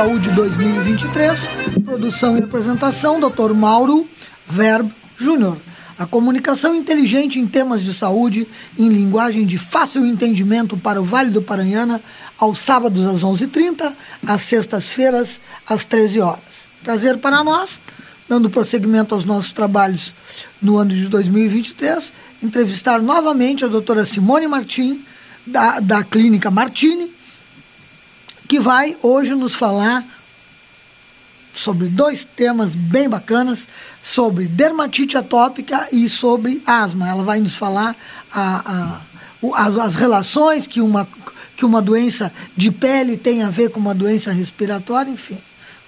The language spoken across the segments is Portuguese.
Saúde 2023, produção e apresentação, Dr. Mauro Verbo Júnior. A comunicação inteligente em temas de saúde, em linguagem de fácil entendimento para o Vale do Paranhana, aos sábados às 11h30, às sextas-feiras às 13 horas. Prazer para nós, dando prosseguimento aos nossos trabalhos no ano de 2023, entrevistar novamente a doutora Simone Martim, da, da Clínica Martini, que vai hoje nos falar sobre dois temas bem bacanas, sobre dermatite atópica e sobre asma. Ela vai nos falar a, a, as, as relações que uma, que uma doença de pele tem a ver com uma doença respiratória, enfim.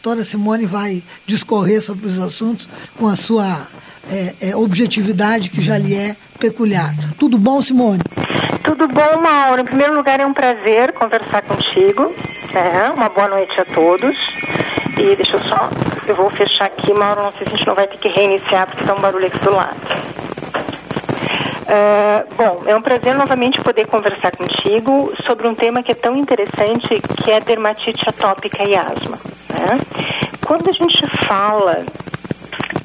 Toda Simone vai discorrer sobre os assuntos com a sua é, é, objetividade que já lhe é peculiar. Tudo bom, Simone? Tudo bom, Mauro. Em primeiro lugar, é um prazer conversar contigo Uma boa noite a todos. E deixa eu só. Eu vou fechar aqui, Mauro. Não sei se a gente não vai ter que reiniciar porque tá um barulho aqui do lado. Uh, bom, é um prazer novamente poder conversar contigo sobre um tema que é tão interessante que é dermatite atópica e asma. Né? Quando a gente fala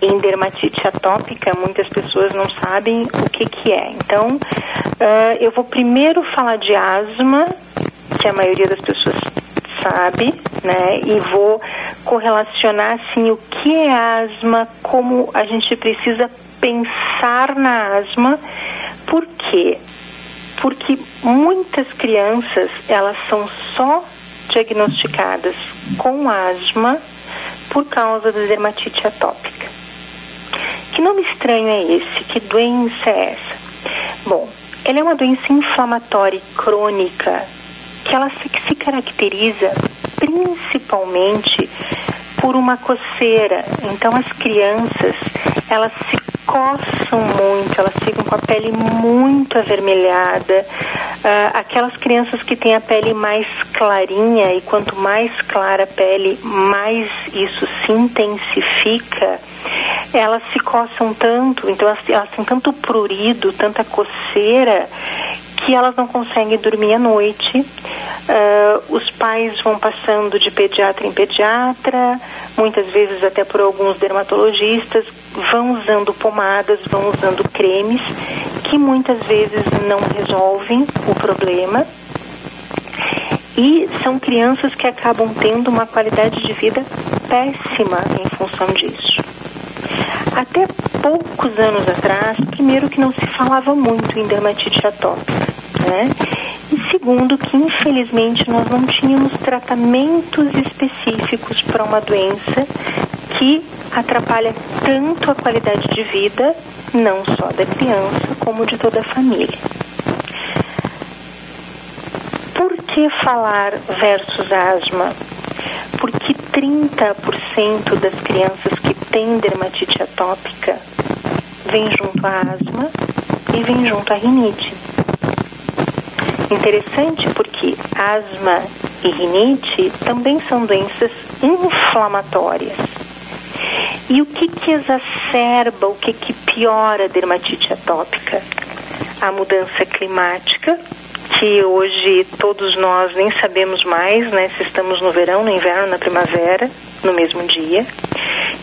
em dermatite atópica, muitas pessoas não sabem o que, que é. Então, uh, eu vou primeiro falar de asma, que a maioria das pessoas sabe, né? E vou correlacionar assim o que é asma, como a gente precisa pensar na asma. Por quê? Porque muitas crianças, elas são só diagnosticadas com asma por causa da dermatite atópica. Que nome estranho é esse? Que doença é essa? Bom, ela é uma doença inflamatória crônica que ela se, se caracteriza principalmente por uma coceira. Então as crianças, elas se coçam muito, elas ficam com a pele muito avermelhada. Uh, aquelas crianças que têm a pele mais clarinha e quanto mais clara a pele, mais isso se intensifica. Elas se coçam tanto, então elas, elas têm tanto prurido, tanta coceira, que elas não conseguem dormir à noite. Uh, os pais vão passando de pediatra em pediatra, muitas vezes até por alguns dermatologistas, vão usando pomadas, vão usando cremes, que muitas vezes não resolvem o problema. E são crianças que acabam tendo uma qualidade de vida péssima em função disso. Até poucos anos atrás, primeiro que não se falava muito em dermatite atópica, né? E segundo que infelizmente nós não tínhamos tratamentos específicos para uma doença que atrapalha tanto a qualidade de vida, não só da criança, como de toda a família. Por que falar versus asma? Porque 30% das crianças que têm dermatite atópica vem junto à asma e vem junto à rinite. Interessante porque asma e rinite também são doenças inflamatórias. E o que que exacerba, o que que piora a dermatite atópica? A mudança climática, que hoje todos nós nem sabemos mais, né, se estamos no verão, no inverno, na primavera, no mesmo dia.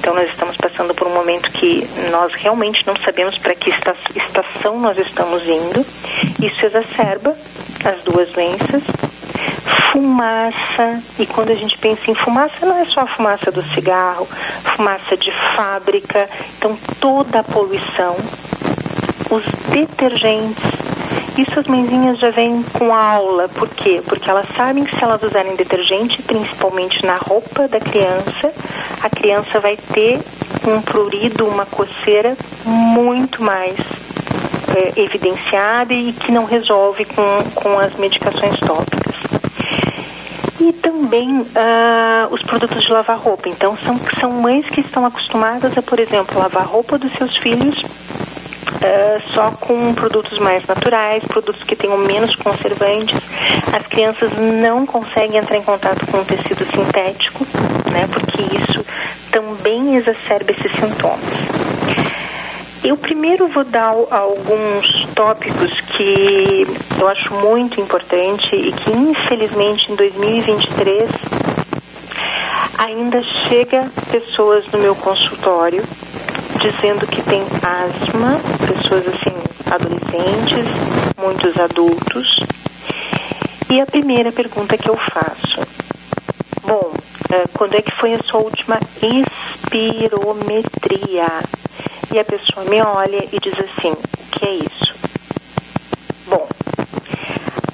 Então nós estamos passando por um momento que nós realmente não sabemos para que estação nós estamos indo. Isso exacerba as duas doenças. Fumaça, e quando a gente pensa em fumaça, não é só a fumaça do cigarro, fumaça de fábrica, então toda a poluição, os detergentes, isso as mãezinhas já vêm com aula. Por quê? Porque elas sabem que se elas usarem detergente, principalmente na roupa da criança, a criança vai ter um prurido, uma coceira muito mais é, evidenciada e que não resolve com, com as medicações tópicas. E também uh, os produtos de lavar roupa. Então, são, são mães que estão acostumadas a, por exemplo, lavar roupa dos seus filhos uh, só com produtos mais naturais, produtos que tenham menos conservantes. As crianças não conseguem entrar em contato com o tecido sintético, né, porque isso também exacerba esses sintomas. Eu primeiro vou dar alguns tópicos que eu acho muito importante e que infelizmente em 2023 ainda chega pessoas no meu consultório dizendo que tem asma, pessoas assim, adolescentes, muitos adultos. E a primeira pergunta que eu faço: Bom, eh, quando é que foi a sua última espirometria? E a pessoa me olha e diz assim: O que é isso? Bom,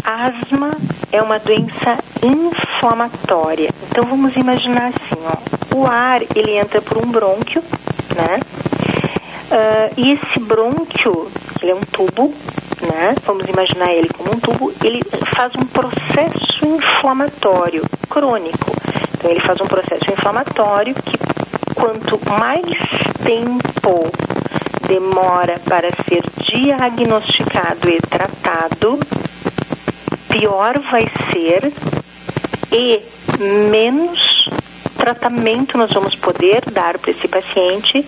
asma é uma doença inflamatória. Então vamos imaginar assim, ó, o ar ele entra por um brônquio, né? Uh, e esse brônquio, ele é um tubo, né? Vamos imaginar ele como um tubo, ele faz um processo inflamatório crônico. Então ele faz um processo inflamatório que quanto mais tempo demora para ser diagnosticado e tratado, pior vai ser e menos tratamento nós vamos poder dar para esse paciente,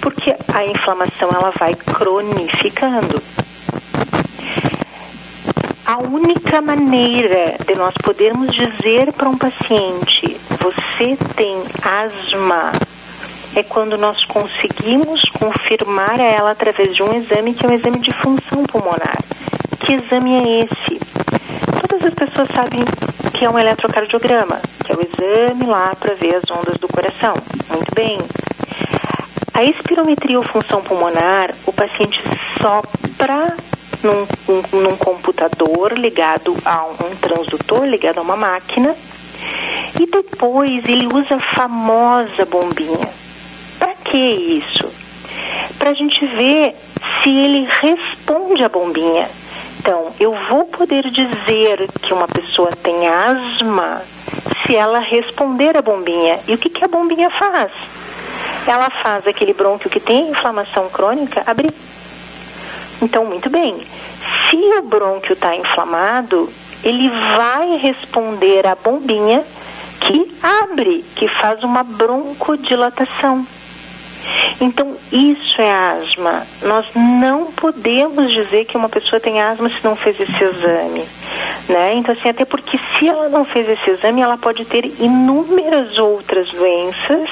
porque a inflamação ela vai cronificando. A única maneira de nós podermos dizer para um paciente: você tem asma, é quando nós conseguimos confirmar a ela através de um exame que é um exame de função pulmonar. Que exame é esse? Todas as pessoas sabem que é um eletrocardiograma, que é o exame lá para ver as ondas do coração. Muito bem. A espirometria ou função pulmonar, o paciente sopra num, num, computador ligado a um transdutor, ligado a uma máquina, e depois ele usa a famosa bombinha. Que isso? Para a gente ver se ele responde à bombinha. Então, eu vou poder dizer que uma pessoa tem asma se ela responder à bombinha. E o que, que a bombinha faz? Ela faz aquele brônquio que tem inflamação crônica abrir. Então, muito bem. Se o brônquio está inflamado, ele vai responder à bombinha que abre, que faz uma broncodilatação. Então, isso é asma. Nós não podemos dizer que uma pessoa tem asma se não fez esse exame. Né? Então, assim, até porque se ela não fez esse exame, ela pode ter inúmeras outras doenças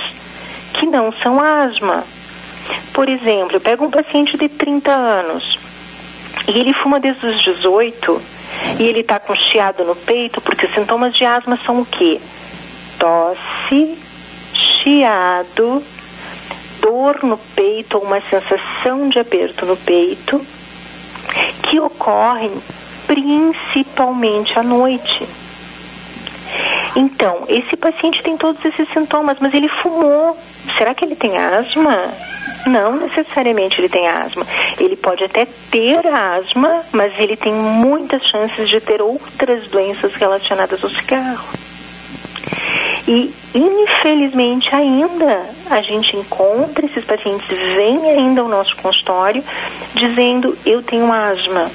que não são asma. Por exemplo, eu pego um paciente de 30 anos e ele fuma desde os 18 e ele está com chiado no peito, porque os sintomas de asma são o quê? Tosse, chiado, dor no peito ou uma sensação de aperto no peito, que ocorrem principalmente à noite. Então, esse paciente tem todos esses sintomas, mas ele fumou. Será que ele tem asma? Não necessariamente ele tem asma. Ele pode até ter asma, mas ele tem muitas chances de ter outras doenças relacionadas ao cigarro. E, infelizmente, ainda a gente encontra esses pacientes, vêm ainda ao nosso consultório dizendo: eu tenho asma.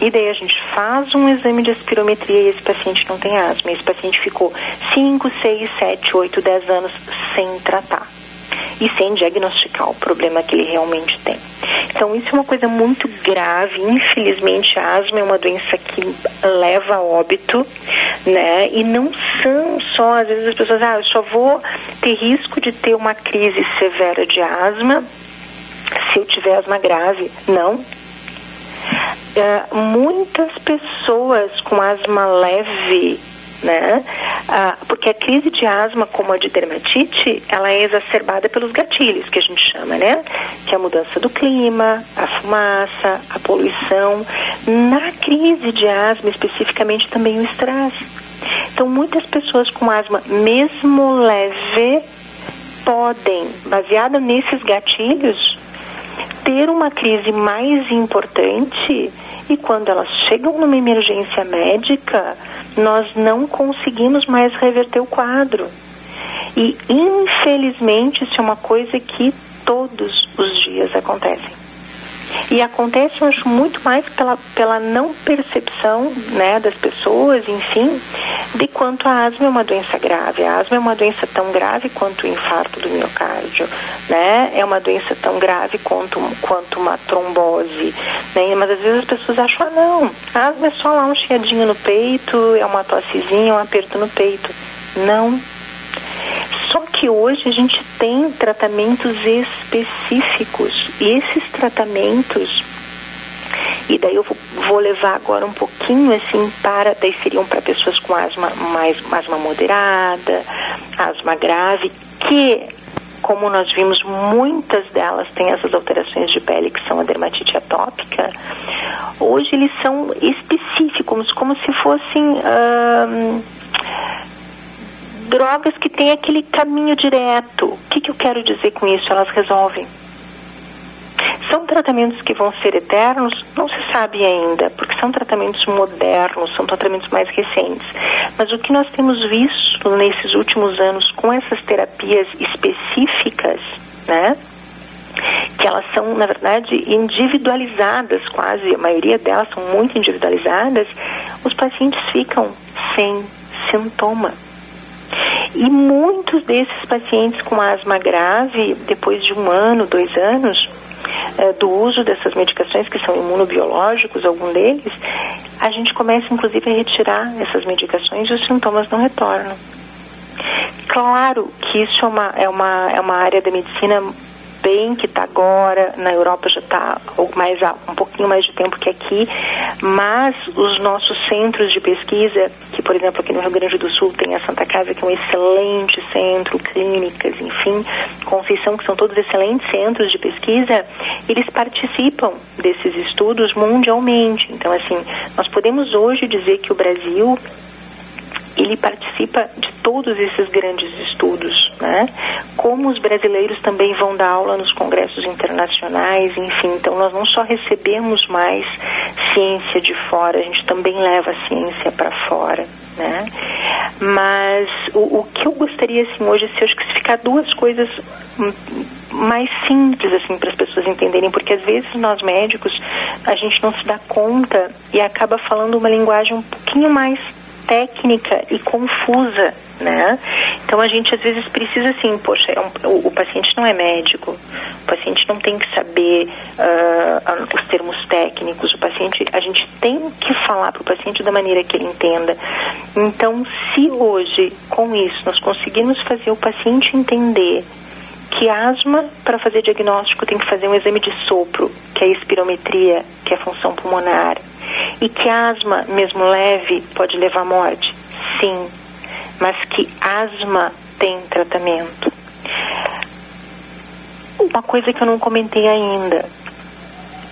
E daí a gente faz um exame de espirometria e esse paciente não tem asma. Esse paciente ficou 5, 6, 7, 8, 10 anos sem tratar e sem diagnosticar o problema que ele realmente tem. Então, isso é uma coisa muito grave. Infelizmente, a asma é uma doença que leva a óbito, né? E não são só, às vezes as pessoas, ah, eu só vou ter risco de ter uma crise severa de asma se eu tiver asma grave. Não. Uh, muitas pessoas com asma leve né? Ah, porque a crise de asma, como a de dermatite, ela é exacerbada pelos gatilhos que a gente chama, né? Que é a mudança do clima, a fumaça, a poluição. Na crise de asma, especificamente, também o estresse. Então, muitas pessoas com asma, mesmo leve, podem, baseada nesses gatilhos, ter uma crise mais importante e quando elas chegam numa emergência médica, nós não conseguimos mais reverter o quadro. E infelizmente isso é uma coisa que todos os dias acontecem. E acontece, eu acho, muito mais pela, pela não percepção né, das pessoas, enfim, de quanto a asma é uma doença grave. A asma é uma doença tão grave quanto o infarto do miocárdio, né? É uma doença tão grave quanto, quanto uma trombose, né? Mas às vezes as pessoas acham, ah, não, a asma é só lá um chiadinho no peito, é uma tossezinha, um aperto no peito. Não, só que hoje a gente tem tratamentos específicos e esses tratamentos e daí eu vou levar agora um pouquinho assim para daí seriam para pessoas com asma mais asma moderada, asma grave, que como nós vimos, muitas delas têm essas alterações de pele que são a dermatite atópica. Hoje eles são específicos, como se fossem drogas que têm aquele caminho direto. O que, que eu quero dizer com isso? Elas resolvem. São tratamentos que vão ser eternos? Não se sabe ainda, porque são tratamentos modernos, são tratamentos mais recentes. Mas o que nós temos visto nesses últimos anos com essas terapias específicas, né? Que elas são, na verdade, individualizadas quase, a maioria delas são muito individualizadas, os pacientes ficam sem sintoma. E muitos desses pacientes com asma grave, depois de um ano, dois anos, é, do uso dessas medicações que são imunobiológicos, algum deles, a gente começa inclusive a retirar essas medicações e os sintomas não retornam. Claro que isso é uma, é uma, é uma área da medicina bem que está agora, na Europa já está mais, um pouquinho mais de tempo que aqui, mas os nossos centros de pesquisa, que por exemplo aqui no Rio Grande do Sul tem a Santa Casa, que é um excelente centro, clínicas, enfim, Conceição, que são todos excelentes centros de pesquisa, eles participam desses estudos mundialmente. Então, assim, nós podemos hoje dizer que o Brasil ele participa de todos esses grandes estudos, né? Como os brasileiros também vão dar aula nos congressos internacionais, enfim, então nós não só recebemos mais ciência de fora, a gente também leva a ciência para fora. Né? Mas o, o, que eu gostaria assim hoje é acho que se ficar duas coisas mais simples assim para as pessoas entenderem, porque às vezes nós médicos a gente não se dá conta e acaba falando uma linguagem um pouquinho mais técnica e confusa, né? Então a gente às vezes precisa assim, poxa, é um, o, o, paciente não é médico, o paciente não tem que saber uh, os termos técnicos, o paciente, a gente tem que falar para o paciente da maneira que ele entenda. Então, se hoje com isso nós conseguirmos fazer o paciente entender que asma, para fazer diagnóstico, tem que fazer um exame de sopro, que é a espirometria, que é a função pulmonar e que asma, mesmo leve, pode levar à morte? Sim, mas que asma tem tratamento. Uma coisa que eu não comentei ainda.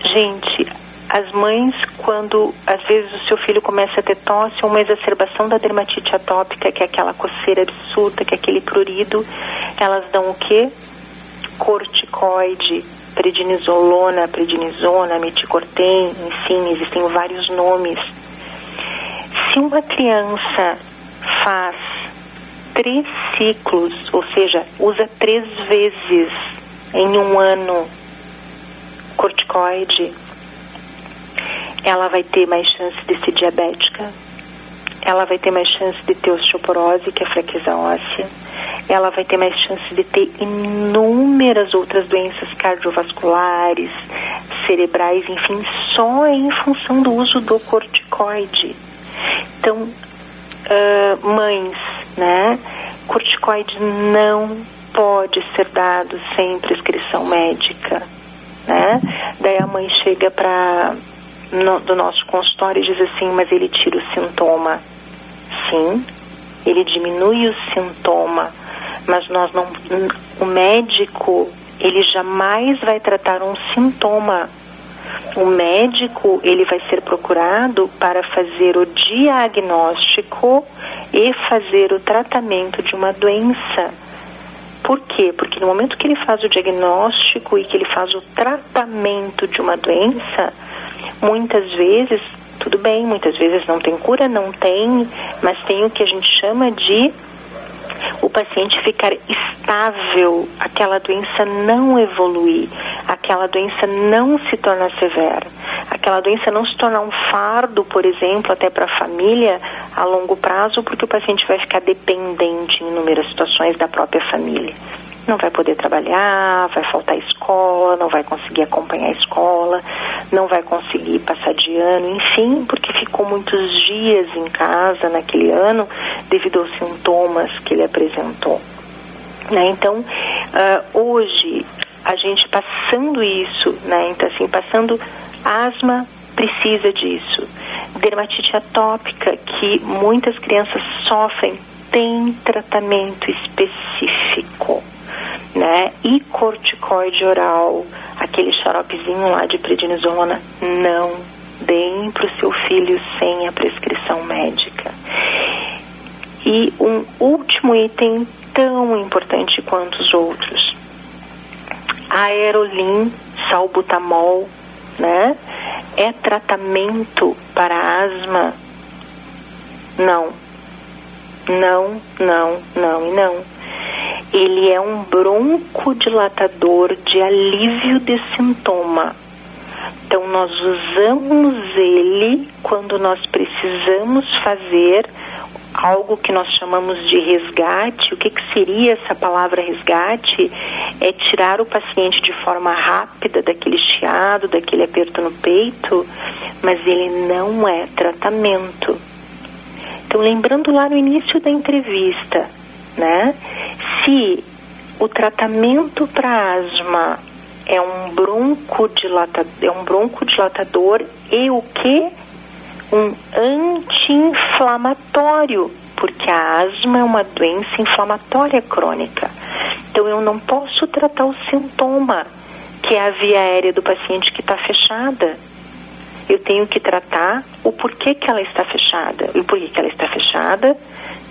Gente, as mães, quando às vezes o seu filho começa a ter tosse uma exacerbação da dermatite atópica, que é aquela coceira absurda, que é aquele prurido, elas dão o quê? Corticoide prednisolona, prednisona, meticortem, enfim, existem vários nomes. Se uma criança faz três ciclos, ou seja, usa três vezes em um ano corticoide, ela vai ter mais chance de ser diabética, ela vai ter mais chance de ter osteoporose, que é fraqueza óssea, ela vai ter mais chance de ter inúmeras outras doenças cardiovasculares, cerebrais, enfim, só em função do uso do corticoide. Então, uh, mães, né? Corticoide não pode ser dado sem prescrição médica, né? Daí a mãe chega para no, do nosso consultório e diz assim, mas ele tira o sintoma. Sim, ele diminui o sintoma, mas nós não, o médico ele jamais vai tratar um sintoma. O médico ele vai ser procurado para fazer o diagnóstico e fazer o tratamento de uma doença. Por quê? Porque no momento que ele faz o diagnóstico e que ele faz o tratamento de uma doença, muitas vezes, tudo bem, muitas vezes não tem cura, não tem, mas tem o que a gente chama de o paciente ficar estável, aquela doença não evoluir, aquela doença não se tornar severa, aquela doença não se tornar um fardo, por exemplo, até para a família a longo prazo, porque o paciente vai ficar dependente em inúmeras situações da própria família não vai poder trabalhar, vai faltar escola, não vai conseguir acompanhar a escola, não vai conseguir passar de ano, enfim, porque ficou muitos dias em casa naquele ano devido aos sintomas que ele apresentou. Né? Então, uh, hoje, a gente passando isso, né? então assim, passando asma, precisa disso. Dermatite atópica, que muitas crianças sofrem, tem tratamento específico né? E corticoide oral, aquele xaropezinho lá de prednisona, não deem para o seu filho sem a prescrição médica. E um último item tão importante quanto os outros, aerolim, salbutamol, né? É tratamento para asma? Não. Não, não, não e não ele é um broncodilatador de alívio de sintoma. Então, nós usamos ele quando nós precisamos fazer algo que nós chamamos de resgate. O que, que seria essa palavra resgate? É tirar o paciente de forma rápida daquele chiado, daquele aperto no peito, mas ele não é tratamento. Então, lembrando lá no início da entrevista, né? Se o tratamento para asma é um broncodilatador, é um broncodilatador e o que? Um anti-inflamatório, porque a asma é uma doença inflamatória crônica. Então eu não posso tratar o sintoma, que é a via aérea do paciente que está fechada. Eu tenho que tratar o porquê que ela está fechada. E o porquê que ela está fechada?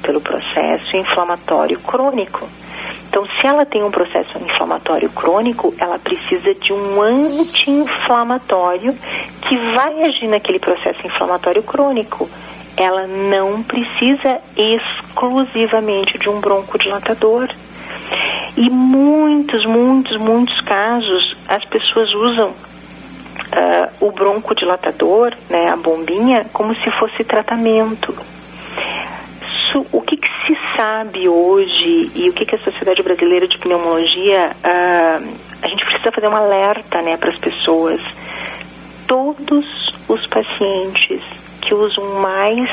Pelo processo inflamatório crônico. Então, se ela tem um processo inflamatório crônico, ela precisa de um anti-inflamatório que vai agir naquele processo inflamatório crônico. Ela não precisa exclusivamente de um broncodilatador. E muitos, muitos, muitos casos as pessoas usam uh, o broncodilatador, né, a bombinha, como se fosse tratamento isso, o que, que, se sabe hoje e o que, que a Sociedade Brasileira de Pneumologia, uh, a gente precisa fazer um alerta né, para as pessoas. Todos os pacientes que usam mais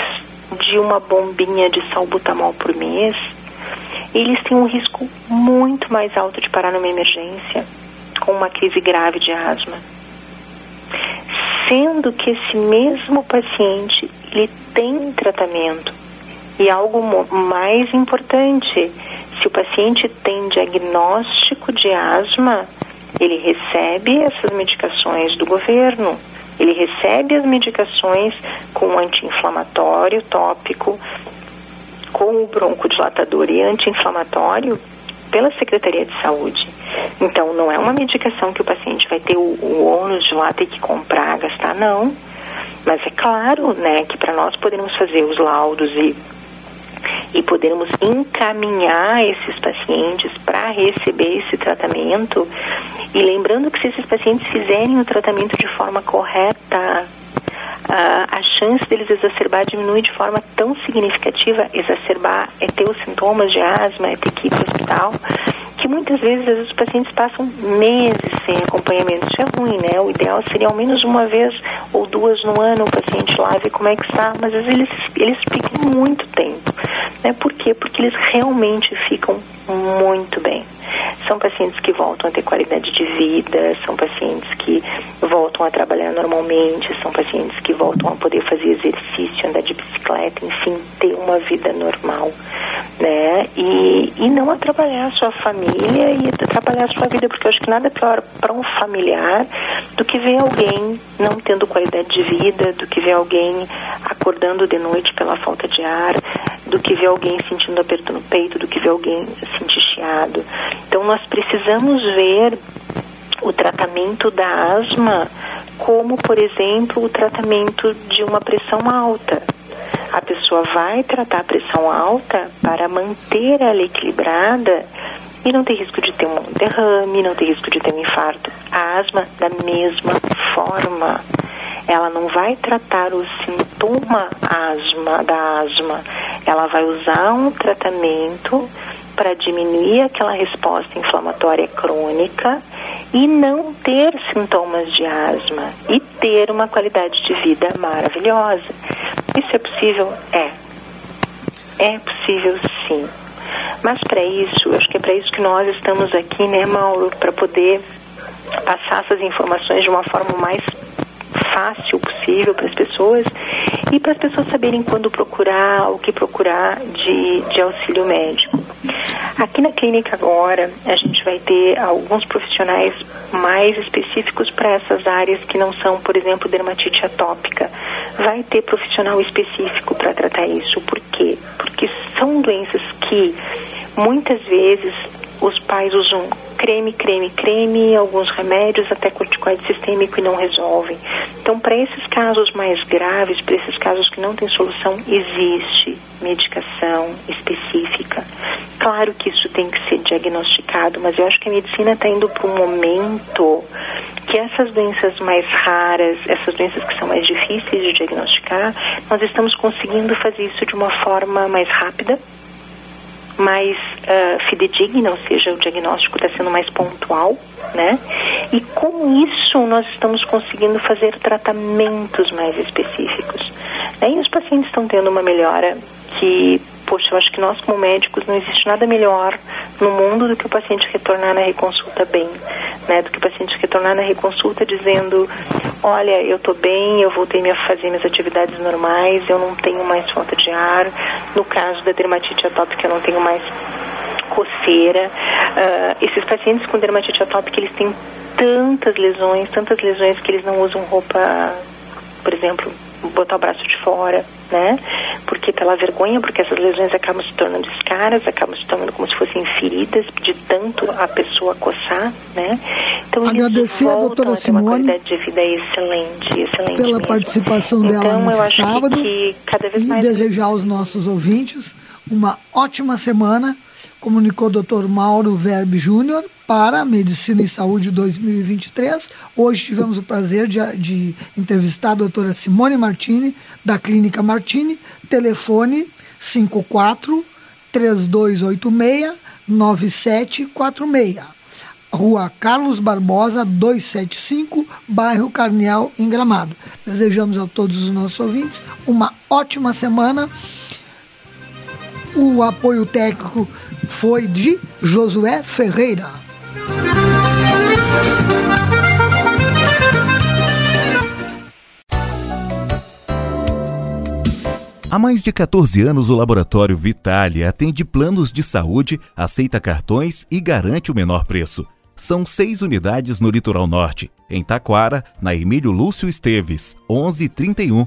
de uma bombinha de salbutamol por mês, eles têm um risco muito mais alto de parar numa emergência com uma crise grave de asma. Sendo que esse mesmo paciente ele tem tratamento e algo mais importante, se o paciente tem diagnóstico de asma, ele recebe essas medicações do governo. Ele recebe as medicações com anti-inflamatório tópico, com o broncodilatador e anti-inflamatório pela Secretaria de Saúde. Então, não é uma medicação que o paciente vai ter o, o ônus de lá ter que comprar, gastar, não. Mas é claro, né, que para nós podermos fazer os laudos e e podermos encaminhar esses pacientes para receber esse tratamento. E lembrando que se esses pacientes fizerem o tratamento de forma correta, a, chance deles exacerbar diminui de forma tão significativa. Exacerbar é ter os sintomas de asma, é ter que ir para o hospital que muitas vezes, os pacientes passam meses sem acompanhamento. Isso é ruim, né? O ideal seria ao menos uma vez ou duas no ano o paciente lá ver como é que está, mas às vezes eles, eles ficam muito tempo. Né? Por quê? Porque eles realmente ficam muito bem. São pacientes que voltam a ter qualidade de vida, são pacientes que voltam a trabalhar normalmente, são pacientes que voltam a poder fazer exercício, andar de bicicleta, enfim, ter uma vida normal, né? E, e não atrapalhar a sua família e atrapalhar a sua vida, porque eu acho que nada é pior para um familiar do que ver alguém não tendo qualidade de vida, do que ver alguém acordando de noite pela falta de ar, do que ver alguém sentindo aperto no peito, do que ver alguém sentir chiado. Então nós precisamos ver o tratamento da asma como, por exemplo, o tratamento de uma pressão alta. A pessoa vai tratar a pressão alta para manter ela equilibrada e não ter risco de ter um derrame, não ter risco de ter um infarto. A asma, da mesma forma, ela não vai tratar o sintoma asma da asma, ela vai usar um tratamento para diminuir aquela resposta inflamatória crônica e não ter sintomas de asma e ter uma qualidade de vida maravilhosa. Isso é possível? É. É possível sim. Mas para isso, acho que é para isso que nós estamos aqui, né, Mauro, para poder passar essas informações de uma forma mais fácil possível para as pessoas e para as pessoas saberem quando procurar, o que procurar de, de auxílio médico. Aqui na clínica agora, a gente vai ter alguns profissionais mais específicos para essas áreas que não são, por exemplo, dermatite atópica. Vai ter profissional específico para tratar isso. Por quê? Porque são doenças que muitas vezes os pais usam creme, creme, creme, alguns remédios, até corticoide sistêmico e não resolvem. Então, para esses casos mais graves, para esses casos que não tem solução, existe medicação específica. Claro que isso tem que ser diagnosticado, mas eu acho que a medicina está indo para um momento que essas doenças mais raras, essas doenças que são mais difíceis de diagnosticar, nós estamos conseguindo fazer isso de uma forma mais rápida mais uh, fidedigna, ou seja, o diagnóstico está sendo mais pontual, né? E com isso nós estamos conseguindo fazer tratamentos mais específicos. Né? E os pacientes estão tendo uma melhora que, poxa, eu acho que nós como médicos não existe nada melhor no mundo do que o paciente retornar na reconsulta bem, né? Do que o paciente retornar na reconsulta dizendo Olha, eu estou bem, eu voltei a fazer minhas atividades normais, eu não tenho mais falta de ar. No caso da dermatite atópica, eu não tenho mais coceira. Uh, esses pacientes com dermatite atópica, eles têm tantas lesões, tantas lesões que eles não usam roupa, por exemplo, botar o braço de fora né? Porque pela vergonha, porque essas lesões acabam se tornando escaras, acabam se tornando como se fossem feridas de tanto a pessoa coçar, né? Então Agradecer a doutora Simone uma de vida excelente, excelente pela mesmo. participação então, dela no eu sábado que, que e mais... desejar aos nossos ouvintes uma ótima semana comunicou o Dr. Mauro Verbe Júnior para Medicina e Saúde 2023. Hoje tivemos o prazer de, de entrevistar a doutora Simone Martini, da Clínica Martini, telefone 54 3286 9746. Rua Carlos Barbosa, 275, bairro Carneal, em Gramado. Desejamos a todos os nossos ouvintes uma ótima semana o apoio técnico foi de Josué Ferreira. Há mais de 14 anos, o Laboratório Vitale atende planos de saúde, aceita cartões e garante o menor preço. São seis unidades no Litoral Norte, em Taquara, na Emílio Lúcio Esteves, 1131